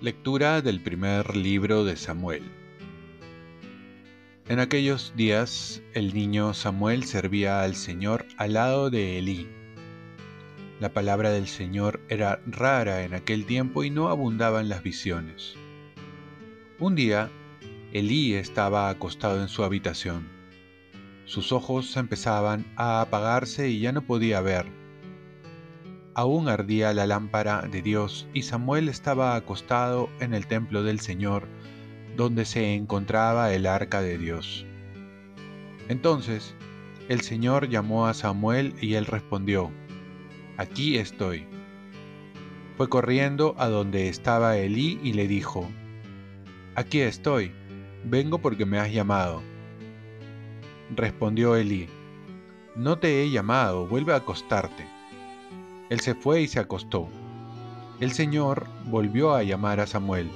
Lectura del primer libro de Samuel. En aquellos días el niño Samuel servía al Señor al lado de Elí. La palabra del Señor era rara en aquel tiempo y no abundaban las visiones. Un día, Elí estaba acostado en su habitación. Sus ojos empezaban a apagarse y ya no podía ver Aún ardía la lámpara de Dios y Samuel estaba acostado en el templo del Señor, donde se encontraba el arca de Dios. Entonces el Señor llamó a Samuel y él respondió, Aquí estoy. Fue corriendo a donde estaba Elí y le dijo, Aquí estoy, vengo porque me has llamado. Respondió Elí, No te he llamado, vuelve a acostarte. Él se fue y se acostó. El Señor volvió a llamar a Samuel.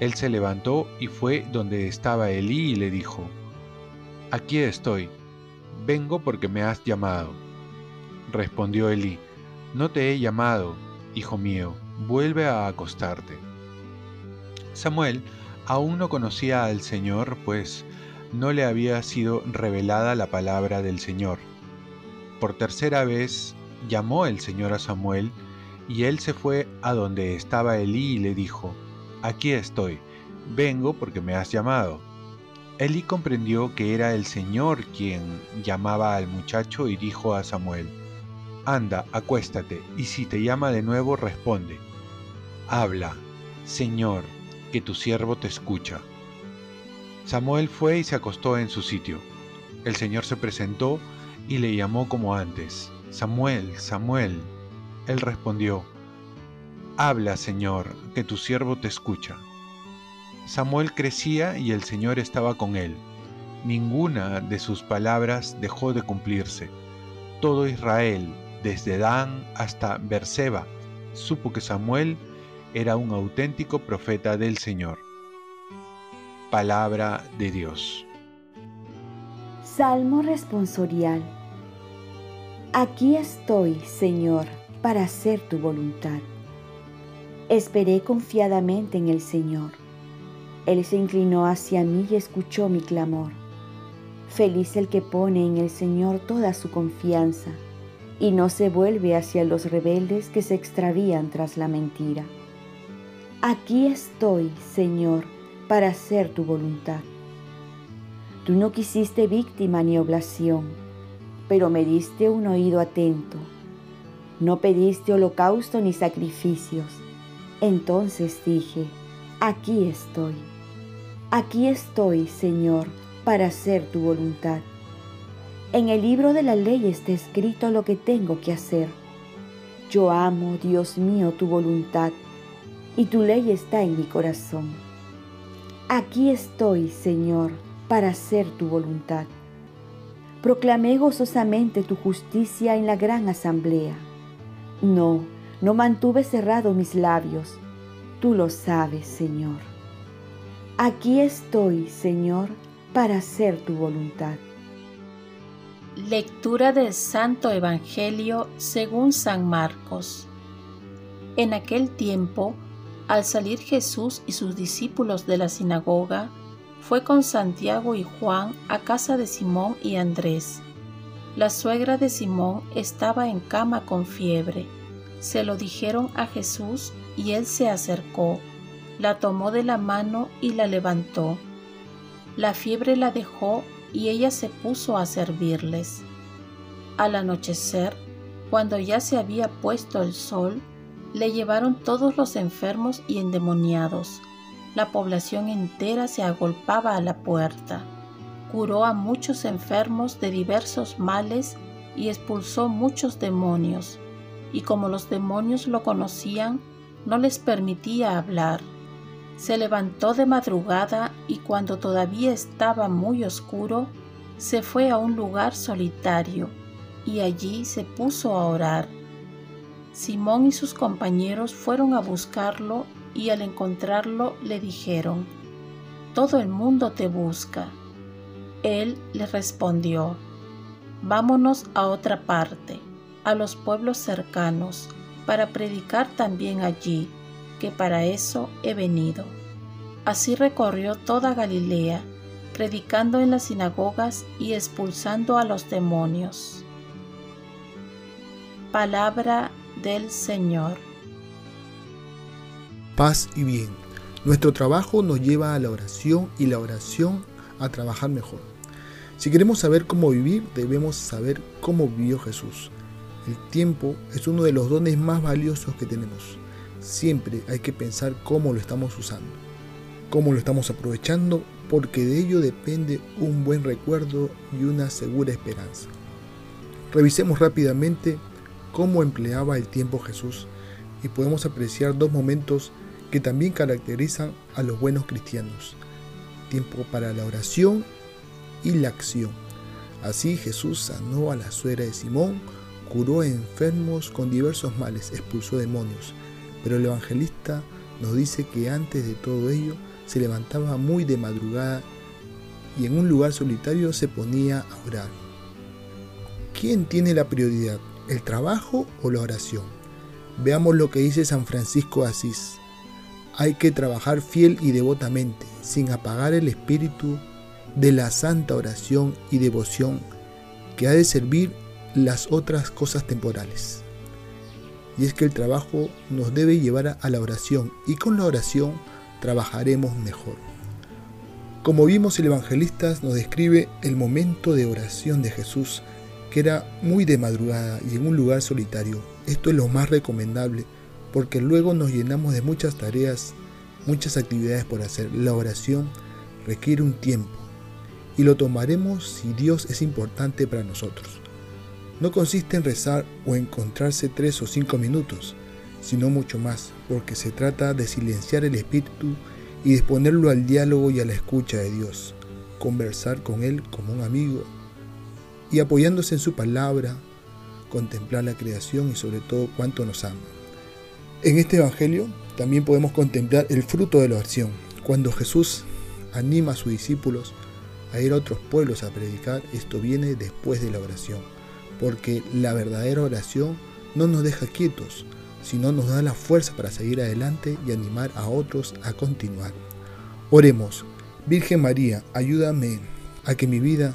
Él se levantó y fue donde estaba Elí y le dijo, Aquí estoy, vengo porque me has llamado. Respondió Elí, No te he llamado, hijo mío, vuelve a acostarte. Samuel aún no conocía al Señor, pues no le había sido revelada la palabra del Señor. Por tercera vez llamó el Señor a Samuel, y él se fue a donde estaba Elí y le dijo, Aquí estoy, vengo porque me has llamado. Elí comprendió que era el Señor quien llamaba al muchacho y dijo a Samuel, Anda, acuéstate, y si te llama de nuevo, responde, Habla, Señor, que tu siervo te escucha. Samuel fue y se acostó en su sitio. El Señor se presentó y le llamó como antes. Samuel, Samuel. Él respondió, Habla, Señor, que tu siervo te escucha. Samuel crecía y el Señor estaba con él. Ninguna de sus palabras dejó de cumplirse. Todo Israel, desde Dan hasta Berseba, supo que Samuel era un auténtico profeta del Señor. Palabra de Dios. Salmo responsorial Aquí estoy, Señor, para hacer tu voluntad. Esperé confiadamente en el Señor. Él se inclinó hacia mí y escuchó mi clamor. Feliz el que pone en el Señor toda su confianza y no se vuelve hacia los rebeldes que se extravían tras la mentira. Aquí estoy, Señor, para hacer tu voluntad. Tú no quisiste víctima ni oblación pero me diste un oído atento. No pediste holocausto ni sacrificios. Entonces dije, aquí estoy. Aquí estoy, Señor, para hacer tu voluntad. En el libro de la ley está escrito lo que tengo que hacer. Yo amo, Dios mío, tu voluntad, y tu ley está en mi corazón. Aquí estoy, Señor, para hacer tu voluntad. Proclamé gozosamente tu justicia en la gran asamblea. No, no mantuve cerrado mis labios. Tú lo sabes, Señor. Aquí estoy, Señor, para hacer tu voluntad. Lectura del Santo Evangelio según San Marcos. En aquel tiempo, al salir Jesús y sus discípulos de la sinagoga, fue con Santiago y Juan a casa de Simón y Andrés. La suegra de Simón estaba en cama con fiebre. Se lo dijeron a Jesús y él se acercó, la tomó de la mano y la levantó. La fiebre la dejó y ella se puso a servirles. Al anochecer, cuando ya se había puesto el sol, le llevaron todos los enfermos y endemoniados la población entera se agolpaba a la puerta. Curó a muchos enfermos de diversos males y expulsó muchos demonios, y como los demonios lo conocían, no les permitía hablar. Se levantó de madrugada y cuando todavía estaba muy oscuro, se fue a un lugar solitario y allí se puso a orar. Simón y sus compañeros fueron a buscarlo y al encontrarlo le dijeron, todo el mundo te busca. Él le respondió, vámonos a otra parte, a los pueblos cercanos, para predicar también allí, que para eso he venido. Así recorrió toda Galilea, predicando en las sinagogas y expulsando a los demonios. Palabra del Señor. Paz y bien. Nuestro trabajo nos lleva a la oración y la oración a trabajar mejor. Si queremos saber cómo vivir, debemos saber cómo vivió Jesús. El tiempo es uno de los dones más valiosos que tenemos. Siempre hay que pensar cómo lo estamos usando, cómo lo estamos aprovechando, porque de ello depende un buen recuerdo y una segura esperanza. Revisemos rápidamente cómo empleaba el tiempo Jesús y podemos apreciar dos momentos que también caracterizan a los buenos cristianos. Tiempo para la oración y la acción. Así Jesús sanó a la suegra de Simón, curó enfermos con diversos males, expulsó demonios. Pero el evangelista nos dice que antes de todo ello se levantaba muy de madrugada y en un lugar solitario se ponía a orar. ¿Quién tiene la prioridad, el trabajo o la oración? Veamos lo que dice San Francisco Asís. Hay que trabajar fiel y devotamente, sin apagar el espíritu de la santa oración y devoción que ha de servir las otras cosas temporales. Y es que el trabajo nos debe llevar a la oración y con la oración trabajaremos mejor. Como vimos el evangelista nos describe el momento de oración de Jesús, que era muy de madrugada y en un lugar solitario. Esto es lo más recomendable porque luego nos llenamos de muchas tareas, muchas actividades por hacer. La oración requiere un tiempo y lo tomaremos si Dios es importante para nosotros. No consiste en rezar o encontrarse tres o cinco minutos, sino mucho más, porque se trata de silenciar el espíritu y disponerlo al diálogo y a la escucha de Dios, conversar con Él como un amigo y apoyándose en su palabra, contemplar la creación y sobre todo cuánto nos ama. En este Evangelio también podemos contemplar el fruto de la oración. Cuando Jesús anima a sus discípulos a ir a otros pueblos a predicar, esto viene después de la oración, porque la verdadera oración no nos deja quietos, sino nos da la fuerza para seguir adelante y animar a otros a continuar. Oremos, Virgen María, ayúdame a que mi vida